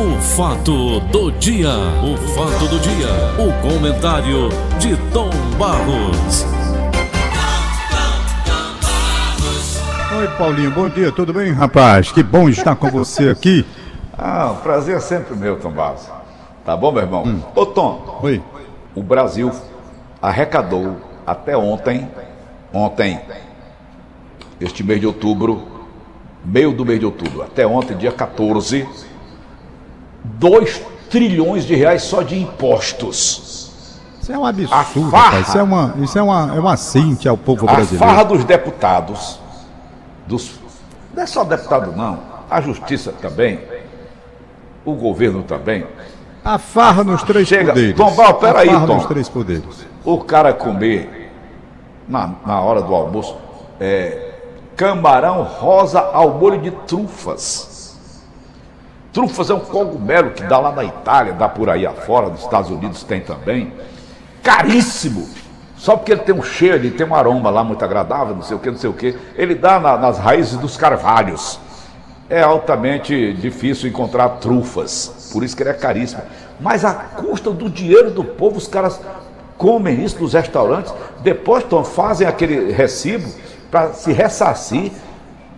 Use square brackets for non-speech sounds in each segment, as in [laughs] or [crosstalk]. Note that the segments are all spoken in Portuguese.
O fato do dia, o fato do dia, o comentário de Tom Barros. Oi, Paulinho, bom dia, tudo bem, rapaz? Que bom estar com você aqui. Ah, o prazer é sempre meu, Tom Barros. Tá bom, meu irmão? Hum. Ô, Tom, Oi. o Brasil arrecadou até ontem, ontem, este mês de outubro, meio do mês de outubro, até ontem, dia 14, 2 trilhões de reais só de impostos. Isso é um A absurdo, farra. rapaz. Isso é uma, isso é uma, é uma cíntia ao povo A brasileiro. farra dos deputados, dos, não é só deputado não, a justiça também, o governo também, A farra nos três Chega. poderes. Tom, Val, peraí, A farra Tom. nos três poderes. o cara comer na, na hora do almoço é, camarão rosa ao molho de trufas. Trufas é um cogumelo que dá lá na Itália, dá por aí afora, nos Estados Unidos tem também. Caríssimo! Só porque ele tem um cheiro, ele tem um aroma lá muito agradável, não sei o que, não sei o que. Ele dá na- nas raízes dos carvalhos. É altamente difícil encontrar trufas, por isso que ele é caríssimo. Mas a custa do dinheiro do povo, os caras comem isso nos restaurantes, depois Tom, fazem aquele recibo para se ressarcir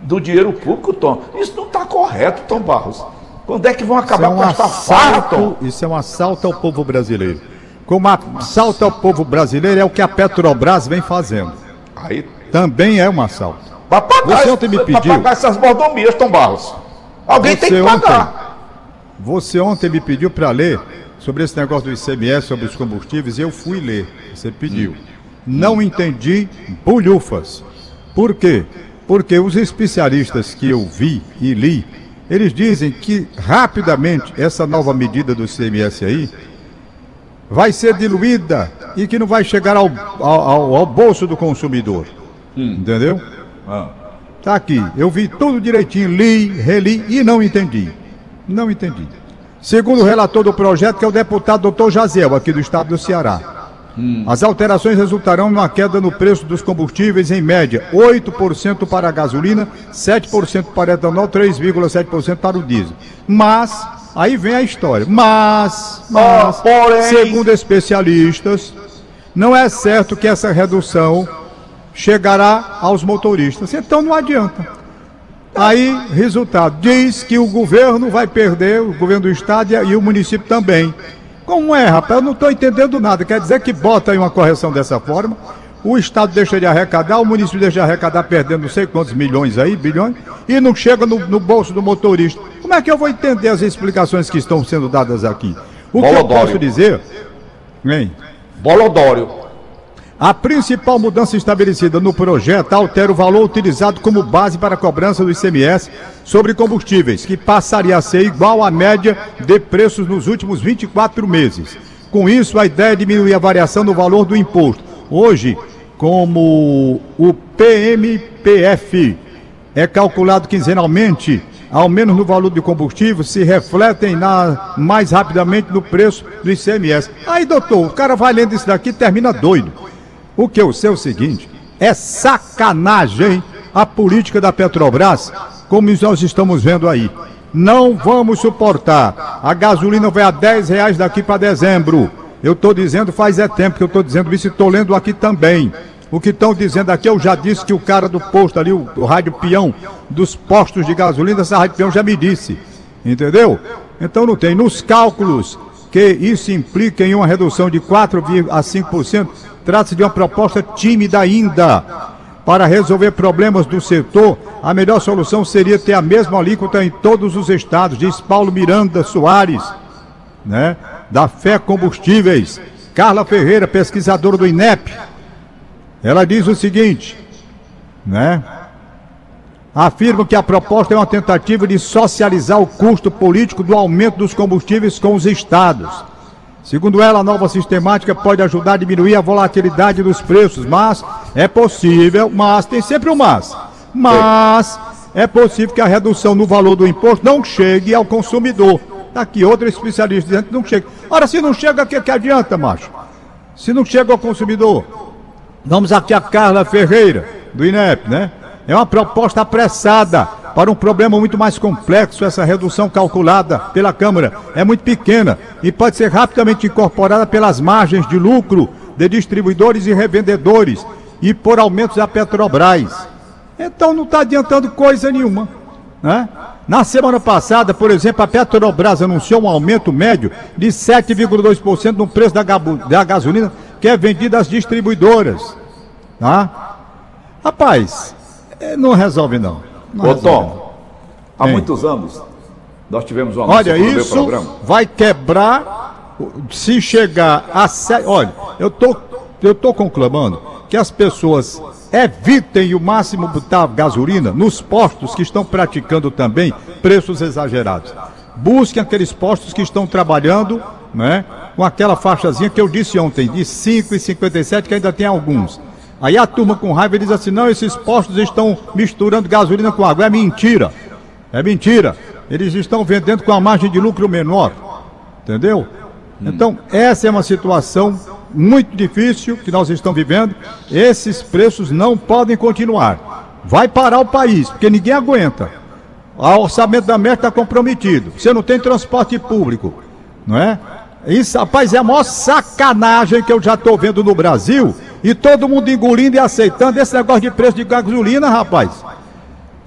do dinheiro público, Tom. Isso não está correto, Tom Barros. Quando é que vão Isso é acabar um com esta Tom? assalto, isso é um assalto ao povo brasileiro. Como assalto ao povo brasileiro é o que a Petrobras vem fazendo. Aí, Também é um assalto. para pagar, Você ontem me pediu- pagar essas mordomias, Tom Barros. Alguém tem que pagar. Você ontem me pediu para ler sobre esse negócio do ICMS, sobre os combustíveis, e eu fui ler. Você pediu. Não entendi bulhufas. Por quê? Porque os especialistas que eu vi e li, eles dizem que rapidamente essa nova medida do ICMS aí vai ser diluída e que não vai chegar ao, ao, ao- bolso do consumidor. Entendeu? Ah. Tá aqui, eu vi tudo direitinho, li, reli e não entendi. Não entendi. Segundo o relator do projeto, que é o deputado doutor Jaziel, aqui do estado do Ceará. As alterações resultarão numa queda no preço dos combustíveis, em média, 8% para a gasolina, 7% para etanol, 3,7% para o diesel. Mas, aí vem a história. Mas, mas, Ah, porém- segundo especialistas, não é certo que essa redução chegará aos motoristas. Então não adianta. Aí, resultado, diz que o governo vai perder, o governo do estado e o município também. Como é, rapaz? Eu não estou entendendo nada. Quer dizer que bota aí uma correção dessa forma, o estado deixa de arrecadar, o município deixa de arrecadar perdendo não sei quantos milhões aí, bilhões, e não chega no, no bolso do motorista. Como é que eu vou entender as explicações que estão sendo dadas aqui? O que eu Bolodório. posso dizer, hein? Bolodório. A principal mudança estabelecida no projeto altera o valor utilizado como base para a cobrança do ICMS sobre combustíveis, que passaria a ser igual à média de preços nos últimos 24 meses. Com isso, a ideia é diminuir a variação no valor do imposto. Hoje, como o PMPF é calculado quinzenalmente, ao menos no valor do combustível, se refletem na, mais rapidamente no preço do ICMS. Aí, doutor, o cara vai lendo isso daqui e termina doido. O que eu sei é o seguinte: é sacanagem a política da Petrobras, como nós estamos vendo aí. Não vamos suportar. A gasolina vai a 10 reais daqui para dezembro. Eu estou dizendo faz é tempo que eu estou dizendo isso e estou lendo aqui também. O que estão dizendo aqui, eu já disse que o cara do posto ali, o, o rádio peão dos postos de gasolina, essa rádio peão já me disse. Entendeu? Então não tem. Nos cálculos que isso implica em uma redução de 4,5%, trata-se de uma proposta tímida ainda. Para resolver problemas do setor, a melhor solução seria ter a mesma alíquota em todos os estados, diz Paulo Miranda Soares, né? Da Fé Combustíveis. Carla Ferreira, pesquisadora do INEP, ela diz o seguinte, né? Afirma que a proposta é uma tentativa de socializar o custo político do aumento dos combustíveis com os estados. Segundo ela, a nova sistemática pode ajudar a diminuir a volatilidade dos preços, mas é possível, mas tem sempre um mas. Mas é possível que a redução no valor do imposto não chegue ao consumidor. Tá aqui outro especialista dizendo que não chega. Ora, se não chega, o que, que adianta, macho? Se não chega ao consumidor. Vamos aqui a Carla Ferreira, do INEP, né? É uma proposta apressada para um problema muito mais complexo. Essa redução calculada pela Câmara é muito pequena e pode ser rapidamente incorporada pelas margens de lucro de distribuidores e revendedores e por aumentos da Petrobras. Então não está adiantando coisa nenhuma. Né? Na semana passada, por exemplo, a Petrobras anunciou um aumento médio de 7,2% no preço da, da gasolina que é vendida às distribuidoras. Tá? Rapaz, é, não resolve não. não Ô Tom, há muitos anos nós tivemos uma Olha, isso vai quebrar se chegar a. Olha, eu tô, eu tô conclamando que as pessoas evitem o máximo botar gasolina nos postos que estão praticando também preços exagerados. Busquem aqueles postos que estão trabalhando, né, com aquela faixazinha que eu disse ontem, de 5,57, que ainda tem alguns. Aí a turma com raiva diz assim: não, esses postos estão misturando gasolina com água. É mentira. É mentira. Eles estão vendendo com a margem de lucro menor. Entendeu? Hum. Então, essa é uma situação muito difícil que nós estamos vivendo. Esses preços não podem continuar. Vai parar o país, porque ninguém aguenta. O orçamento da meta está comprometido. Você não tem transporte público, não é? Isso, rapaz, é a maior sacanagem que eu já estou vendo no Brasil. E todo mundo engolindo e aceitando esse negócio de preço de gasolina, rapaz.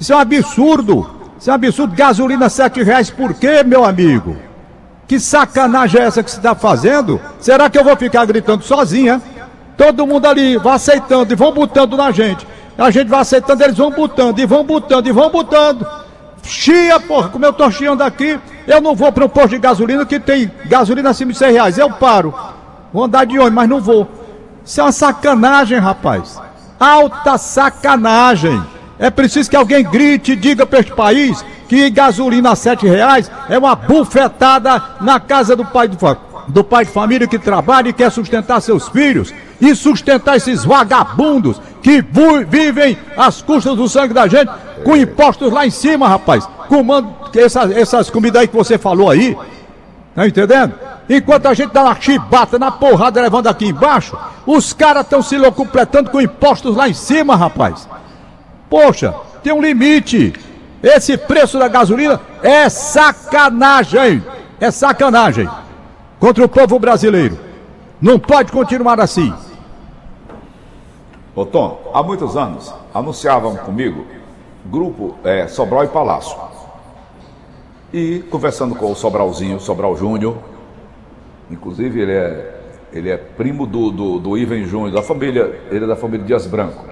Isso é um absurdo. Isso é um absurdo. Gasolina sete reais por quê, meu amigo? Que sacanagem é essa que você está fazendo? Será que eu vou ficar gritando sozinha? Todo mundo ali vai aceitando e vão botando na gente. A gente vai aceitando, eles vão botando, e vão botando, e vão botando. Chia, porra, como eu tô chiando aqui, eu não vou para um posto de gasolina que tem gasolina acima de 100 reais. Eu paro. Vou andar de ônibus, mas não vou. Isso é uma sacanagem, rapaz. Alta sacanagem. É preciso que alguém grite e diga para este país que gasolina a sete reais é uma bufetada na casa do pai do, do pai de família que trabalha e quer sustentar seus filhos e sustentar esses vagabundos que vivem às custas do sangue da gente com impostos lá em cima, rapaz. Comando essas, essas comidas aí que você falou aí. Tá entendendo? Enquanto a gente dá na chibata, na porrada levando aqui embaixo, os caras estão se completando com impostos lá em cima, rapaz. Poxa, tem um limite. Esse preço da gasolina é sacanagem. É sacanagem contra o povo brasileiro. Não pode continuar assim. Ô Tom, há muitos anos anunciavam comigo grupo é, Sobral e Palácio. E conversando com o Sobralzinho, Sobral Júnior, inclusive ele é, ele é primo do, do, do Ivan Júnior, da família, ele é da família Dias Branco.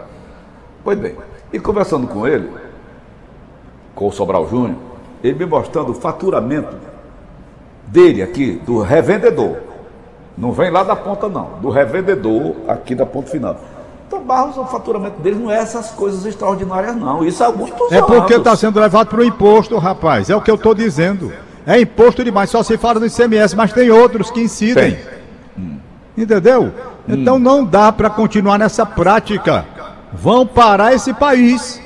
Pois bem, e conversando com ele, com o Sobral Júnior, ele me mostrando o faturamento dele aqui, do revendedor. Não vem lá da ponta, não, do revendedor aqui da ponta final. Então, Barros, o faturamento dele não é essas coisas extraordinárias, não. Isso há muitos é anos. É porque está sendo levado para o imposto, rapaz. É o que eu estou dizendo. É imposto demais. Só se fala no ICMS, mas tem outros que incidem. Hum. Entendeu? Hum. Então não dá para continuar nessa prática. Vão parar esse país.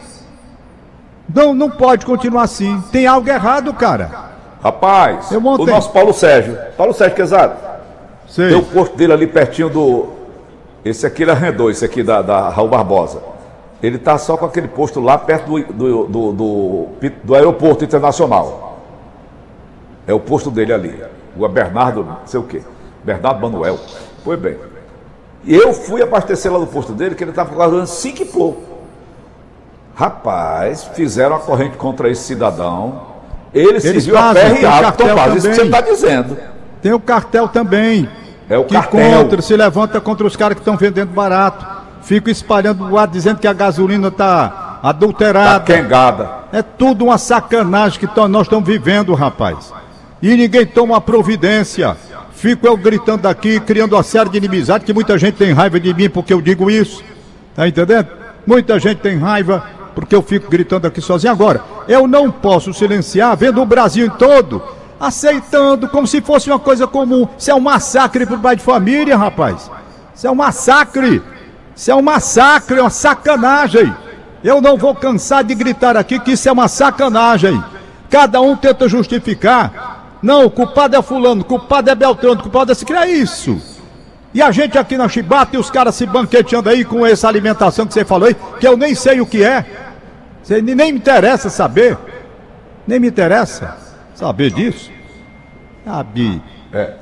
Não, não pode continuar assim. Tem algo errado, cara. Rapaz, o nosso Paulo Sérgio, Paulo Sérgio Quezado, tem o posto dele ali pertinho do. Esse aqui ele arrendou, esse aqui da, da Raul Barbosa. Ele está só com aquele posto lá perto do, do, do, do, do aeroporto internacional. É o posto dele ali. Rua Bernardo, não sei o quê. Bernardo Manuel. Pois bem. Eu fui abastecer lá no posto dele, que ele estava pagando cinco e pouco. Rapaz, fizeram a corrente contra esse cidadão. Ele se viu aperreado, Tomás, isso que você está dizendo. Tem o cartel também. É o que cartel. Contra, se levanta contra os caras que estão vendendo barato. Fica espalhando o ar dizendo que a gasolina está adulterada. Tá quengada. É tudo uma sacanagem que nós estamos vivendo, rapaz. E ninguém toma providência. Fico eu gritando aqui, criando uma série de inimizades, que muita gente tem raiva de mim porque eu digo isso. Tá entendendo? Muita gente tem raiva porque eu fico gritando aqui sozinho. Agora, eu não posso silenciar, vendo o Brasil todo aceitando como se fosse uma coisa comum. Isso é um massacre para o pai de família, rapaz. Isso é um massacre. Isso é um massacre, é uma sacanagem. Eu não vou cansar de gritar aqui que isso é uma sacanagem. Cada um tenta justificar. Não, o culpado é fulano, o culpado é Beltrano, o culpado é esse. É isso. E a gente aqui na Chibata e os caras se banqueteando aí com essa alimentação que você falou aí, que eu nem sei o que é. Você nem me interessa saber. Nem me interessa saber disso. Sabe? É.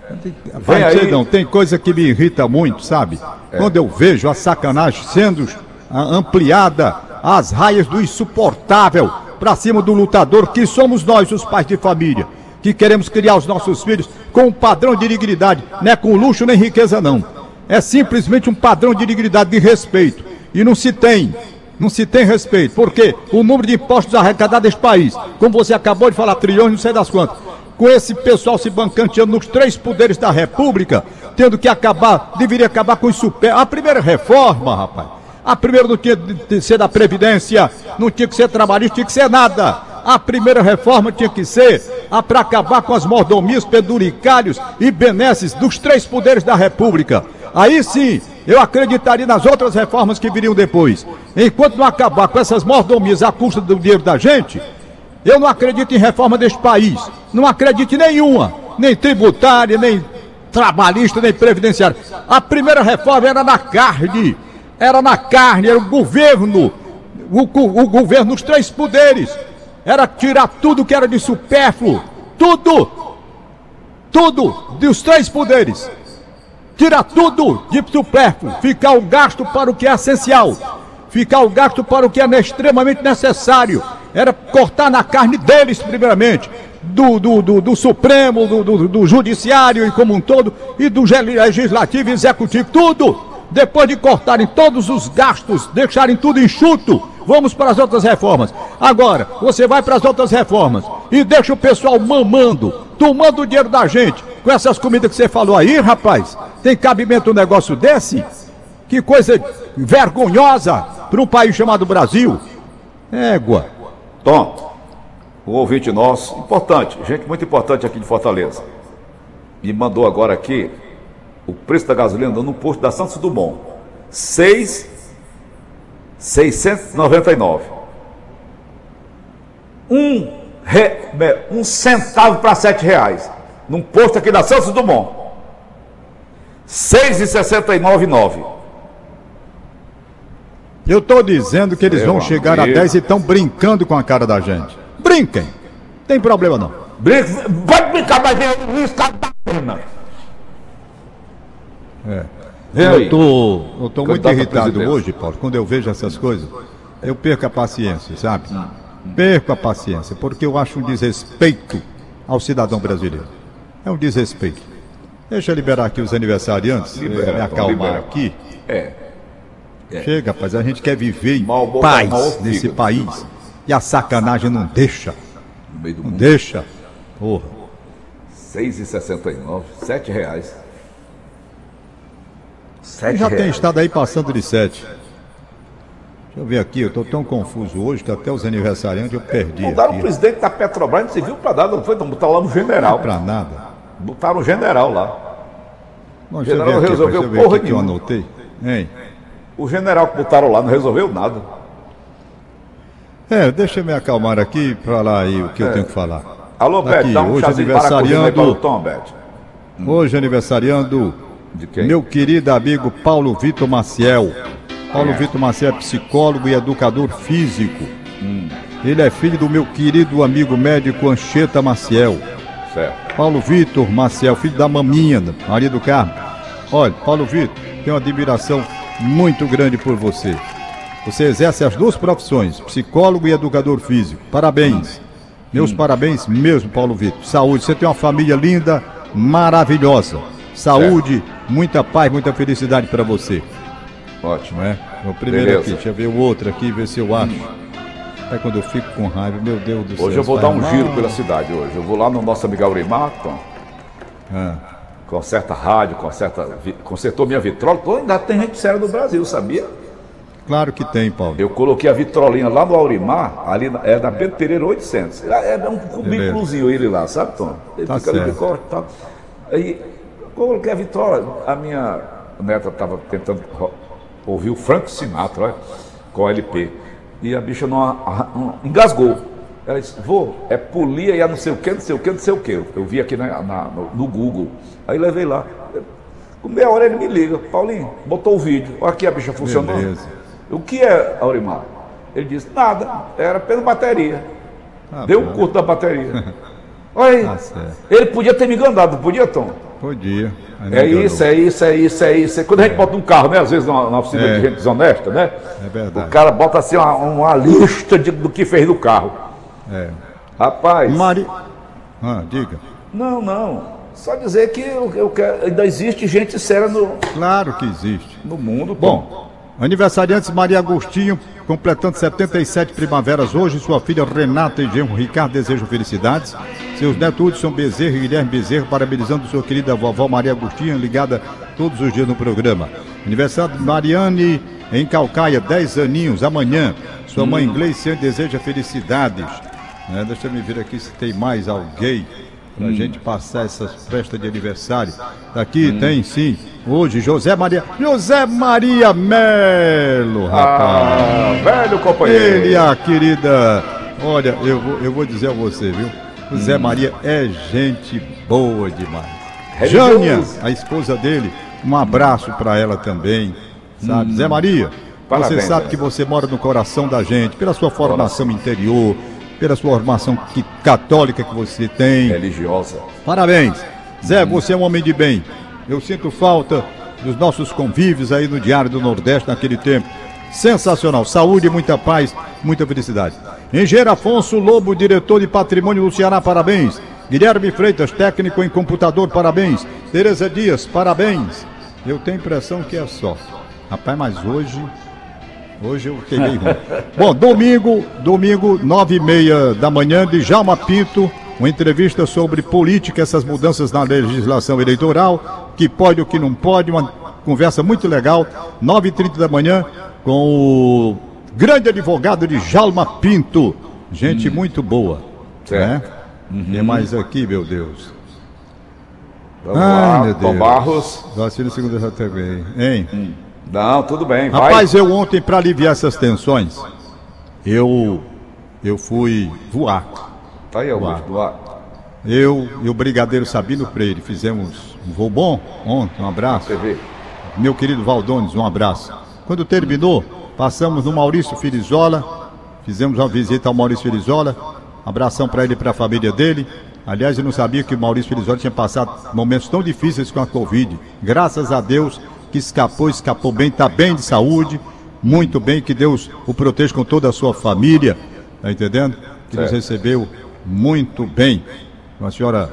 Vai aí... não, tem coisa que me irrita muito, sabe? É. Quando eu vejo a sacanagem sendo ampliada às raias do insuportável para cima do lutador que somos nós, os pais de família, que queremos criar os nossos filhos com um padrão de dignidade, não é com luxo nem riqueza não. É simplesmente um padrão de dignidade, de respeito. E não se tem, não se tem respeito. Porque o número de impostos arrecadados neste país, como você acabou de falar, trilhões, não sei das quantas, com esse pessoal se bancanteando nos três poderes da República, tendo que acabar, deveria acabar com isso. A primeira reforma, rapaz. A primeira não tinha de ser da Previdência, não tinha que ser trabalhista, tinha que ser nada. A primeira reforma tinha que ser para acabar com as mordomias, penduricários e benesses dos três poderes da República. Aí sim, eu acreditaria nas outras reformas que viriam depois. Enquanto não acabar com essas mordomias à custa do dinheiro da gente, eu não acredito em reforma deste país. Não acredito em nenhuma. Nem tributária, nem trabalhista, nem previdenciária. A primeira reforma era na carne. Era na carne, era o governo. O, o, governo, os três poderes. Era tirar tudo que era de supérfluo. Tudo. Tudo dos três poderes. Tirar tudo de supérfluo. Ficar o gasto para o que é essencial. Ficar o gasto para o que é extremamente necessário era cortar na carne deles, primeiramente, do, do, do, do Supremo, do, do, do Judiciário e como um todo, e do Legislativo e Executivo, tudo. Depois de cortarem todos os gastos, deixarem tudo enxuto, vamos para as outras reformas. Agora, você vai para as outras reformas e deixa o pessoal mamando, tomando o dinheiro da gente, com essas comidas que você falou aí, rapaz. Tem cabimento um negócio desse? Que coisa vergonhosa para um país chamado Brasil. Égua. Tom, um ouvinte nosso, importante, gente muito importante aqui de Fortaleza, me mandou agora aqui o preço da gasolina no posto da Santos Dumont. 6,699. Um, re, um centavo para sete reais. Num posto aqui da Santos Dumont. 6,699. Eu estou dizendo que eles Meu vão chegar amigo. a 10 e estão brincando com a cara da gente. Brinquem. Tem problema não. Brinque, vai brincar, mas vem isso da pena. É. Eu estou eu tô muito irritado hoje, Paulo, quando eu vejo essas coisas. Eu perco a paciência, sabe? Perco a paciência, porque eu acho um desrespeito ao cidadão brasileiro. É um desrespeito. Deixa eu liberar aqui os aniversariantes, libera, me acalmar libera. aqui. É. É. Chega, rapaz, a gente quer viver em mal, paz mal, nesse país. E a sacanagem não deixa. No meio do não mundo. deixa. Porra. 6,69, 7 reais. 7 já reais. tem estado aí passando de 7. Deixa eu ver aqui, eu estou tão confuso hoje que até os aniversariantes eu perdi. Mudaram aqui. o presidente da Petrobras, não se viu para nada, não foi? Não botaram lá no general. Não para nada. Botaram o general lá. Bom, o general aqui, resolveu porra que eu anotei. Hein? O general que botaram lá não resolveu nada. É, deixa eu me acalmar aqui para lá aí o que é. eu tenho que falar. Alô, Beto, dá um hoje aniversariando, Tom, Beto. Hoje aniversariando meu querido amigo Paulo Vitor Maciel. Paulo é. Vitor Maciel é psicólogo e educador físico. Hum. Ele é filho do meu querido amigo médico Ancheta Maciel. Certo. Paulo Vitor Maciel, filho da maminha, Maria do Carmo. Olha, Paulo Vitor, tenho uma admiração muito grande por você. Você exerce as duas profissões, psicólogo e educador físico. Parabéns. Meus hum. parabéns mesmo, Paulo Vitor. Saúde. Você tem uma família linda, maravilhosa. Saúde, é. muita paz, muita felicidade para você. Ótimo. É? O primeiro Beleza. aqui, deixa eu ver o outro aqui, ver se eu acho. É quando eu fico com raiva, meu Deus do céu. Hoje eu vou dar um giro pela cidade hoje. Eu vou lá no nosso amigo Aurimar, Tom. Ah conserta rádio, conserta, consertou minha vitrola. Ainda tem gente séria no Brasil, sabia? Claro que tem, Paulo. Eu coloquei a vitrolinha lá no Aurimar, ali na, é da Pedro Pereira 800. É, é um cubículozinho ele lá, sabe, Tom? Ele tá fica certo. ali de corte e tal. Aí, coloquei a vitrola, a minha neta estava tentando ouvir o Frank Sinatra, com a LP. E a bicha não, não engasgou. Ela disse, vô, é polia e a não sei o que, não sei o que, não sei o que. Eu vi aqui na, na, no, no, Google. Aí levei lá. Com meia hora ele me liga, Paulinho, botou o vídeo. Olha aqui a bicha funcionando. Beleza. O que é, Aurimar? Ele disse, nada, era pela bateria. Ah, Deu um pô. curto da bateria. [laughs] Olha aí, Tá certo. ele podia ter me enganado, não podia, Tom? Podia. É isso, é isso, é isso, é isso. Quando a gente bota um carro, né? Às vezes na, na oficina É. de gente desonesta, né? É verdade. O cara bota assim uma, uma lista de- do que fez no carro. É. Rapaz. Mari... Ah, diga. Não, não. Só dizer que eu, eu quero, ainda existe gente séria no, Claro que existe. no mundo. Tom. Bom, aniversariantes Maria Agostinho, completando 77 primaveras hoje, sua filha Renata e genro Ricardo desejam felicidades. Seus netos Hudson Bezerra e Guilherme Bezerra, parabenizando sua querida vovó Maria Agostinho, ligada todos os dias no programa. Aniversário de Mariane em Calcaia, 10 aninhos, amanhã. Sua mãe Gleiciane deseja felicidades. Né, deixa eu me ver aqui se tem mais alguém pra gente passar essas festas de aniversário. Daqui tem sim. Hoje, José Maria. José Maria Melo, rapaz. Ah, velho companheiro. Ele, a querida. Olha, eu vou, eu vou dizer a você, viu? O Zé Maria é gente boa demais. Religioso. Jânia, a esposa dele, um abraço pra ela também. Sabe? Zé Maria, Parabéns, você sabe que você mora no coração da gente, pela sua formação interior, pela sua formação que- católica que você tem. Religiosa. Parabéns. Zé, você é um homem de bem. Eu sinto falta dos nossos convívios aí no Diário do Nordeste naquele tempo. Sensacional. Saúde, muita paz, muita felicidade. Engenheiro Afonso Lobo, diretor de patrimônio do Ceará, parabéns. Guilherme Freitas, técnico em computador, parabéns. Tereza Dias, parabéns. Eu tenho a impressão que é só. Rapaz, mas hoje. Hoje eu peguei ruim. [laughs] Bom, domingo, domingo, nove e meia da manhã, de Jalma Pinto, uma entrevista sobre política, essas mudanças na legislação eleitoral, que pode ou que não pode, uma conversa muito legal, nove e trinta da manhã, com o grande advogado de Jalma Pinto. Gente muito boa. Certo. Né? Tem mais aqui, meu Deus. Vamos Ai, lá, meu Deus. Barros. Vacina segunda já também. Hein? Não, tudo bem, vai. Rapaz, eu ontem, para aliviar essas tensões, eu eu fui voar. Tá aí, Augusto. Vai. Eu e o Brigadeiro Sabino Freire fizemos um voo bom ontem, um abraço. TV. Meu querido Valdones, um abraço. Quando terminou, passamos no Maurício Filizola, fizemos uma visita ao Maurício Filizola, abração para ele e para a família dele. Aliás, eu não sabia que o Maurício Filizola tinha passado momentos tão difíceis com a Covid. Graças a Deus que escapou, escapou bem, está bem de saúde, muito bem, que Deus o proteja com toda a sua família, tá entendendo? Que nos recebeu muito bem. Uma senhora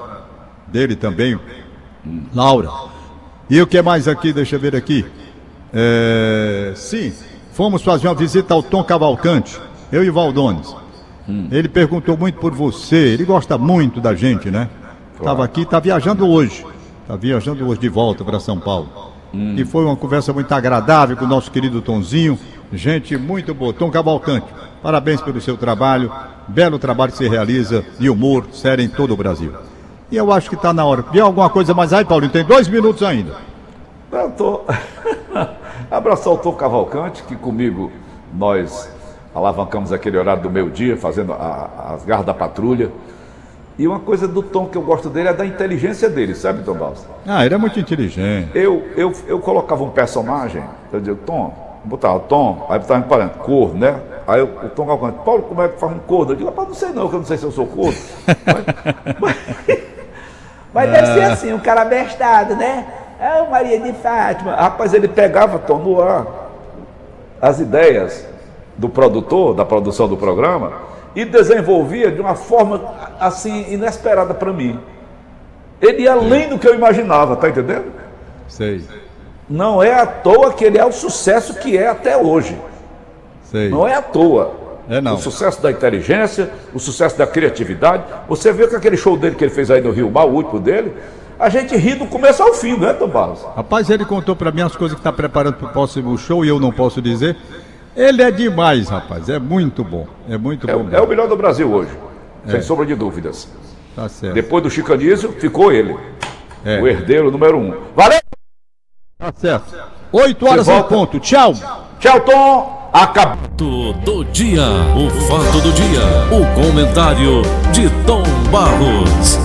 dele também, Laura. E o que mais aqui? Deixa eu ver aqui. É, sim, fomos fazer uma visita ao Tom Cavalcante, eu e Valdones. Ele perguntou muito por você, ele gosta muito da gente, né? Estava aqui, está viajando hoje. Está viajando hoje de volta para São Paulo. E foi uma conversa muito agradável com o nosso querido Tonzinho. Gente muito boa. Tom Cavalcante, parabéns pelo seu trabalho. Belo trabalho que você realiza de humor, sério em todo o Brasil. E eu acho que está na hora. Vê alguma coisa mais aí, Paulinho? Tem dois minutos ainda. Eu tô... [laughs] Abraçar o Tom Cavalcante, que comigo nós alavancamos aquele horário do meio-dia, fazendo a- as garras da patrulha. E uma coisa do Tom que eu gosto dele é da inteligência dele, sabe, Tom Balsa? Ah, ele é muito inteligente. Eu, eu, eu colocava um personagem, eu dizia, Tom, botava Tom, aí botava me parando, corno, né? Aí eu- o Tom Cavalcante, Paulo, como é que faz um corno? Eu digo, rapaz, não sei não, que eu não sei se eu sou corno. Mas- [laughs] Mas deve ser assim, um cara abestado, né? É o Maria de Fátima. Rapaz, ele pegava, Tom, no ar, as ideias do produtor, da produção do programa, e desenvolvia de uma forma, assim, inesperada para mim. Ele ia além do que eu imaginava, tá entendendo? Sei, Não é à toa que ele é o sucesso que é até hoje. sei. Não é à toa. É não. O sucesso da inteligência, o sucesso da criatividade. Você viu que aquele show dele que ele fez aí no Rio Mar, o último dele, a gente ri do começo ao fim, né, Tom Barros? Rapaz, ele contou pra mim as coisas que está preparando para o próximo show e eu não posso dizer. Ele é demais, rapaz. É muito bom. É muito É, bom. o- é o melhor do Brasil hoje, É. sem sombra de dúvidas. Tá certo. Depois do Chicanísio, ficou ele, É. o herdeiro número um. Valeu! Tá certo. Oito horas em ponto. Tchau. Tchau, Tom! Acabou! Fato do dia. O fato do dia. O comentário de Tom Barros.